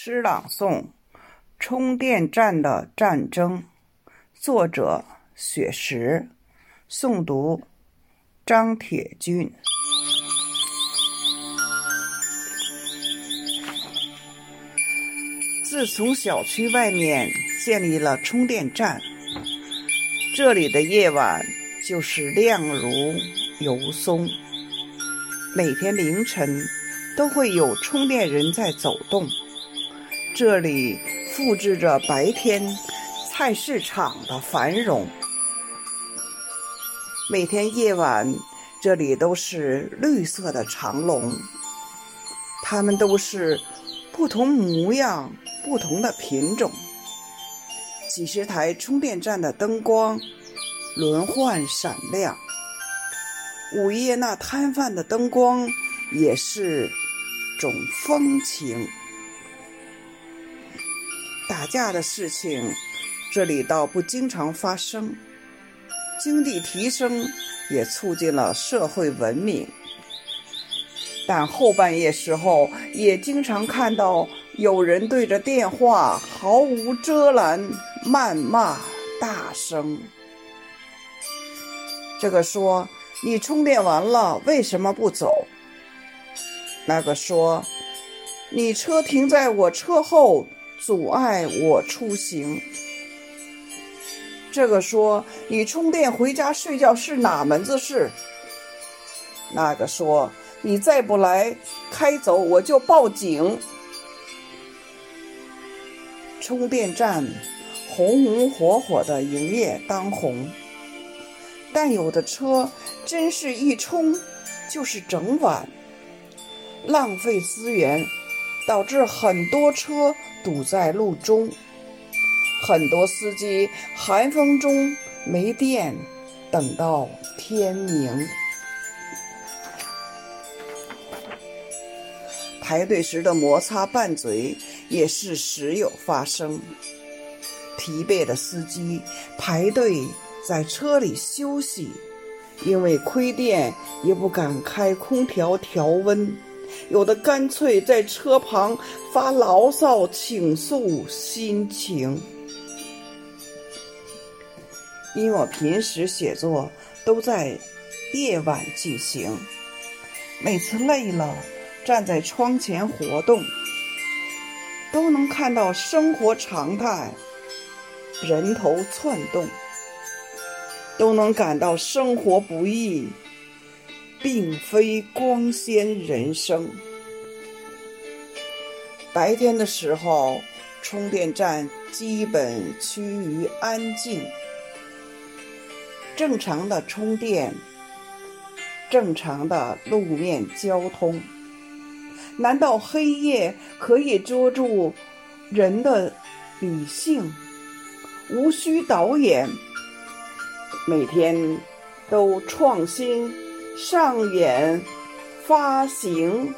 诗朗诵：充电站的战争，作者：雪石，诵读：张铁军。自从小区外面建立了充电站，这里的夜晚就是亮如油松。每天凌晨都会有充电人在走动。这里复制着白天菜市场的繁荣。每天夜晚，这里都是绿色的长龙，它们都是不同模样、不同的品种。几十台充电站的灯光轮换闪亮，午夜那摊贩的灯光也是种风情。打架的事情，这里倒不经常发生。经济提升也促进了社会文明，但后半夜时候也经常看到有人对着电话毫无遮拦谩骂大声。这个说：“你充电完了为什么不走？”那个说：“你车停在我车后。”阻碍我出行。这个说你充电回家睡觉是哪门子事？那个说你再不来开走我就报警。充电站红红火火的营业当红，但有的车真是一充就是整晚，浪费资源。导致很多车堵在路中，很多司机寒风中没电，等到天明。排队时的摩擦拌嘴也是时有发生。疲惫的司机排队在车里休息，因为亏电也不敢开空调调温。有的干脆在车旁发牢骚倾诉心情，因为我平时写作都在夜晚进行，每次累了站在窗前活动，都能看到生活常态，人头窜动，都能感到生活不易。并非光鲜人生。白天的时候，充电站基本趋于安静，正常的充电，正常的路面交通。难道黑夜可以捉住人的理性？无需导演，每天都创新。上演发行。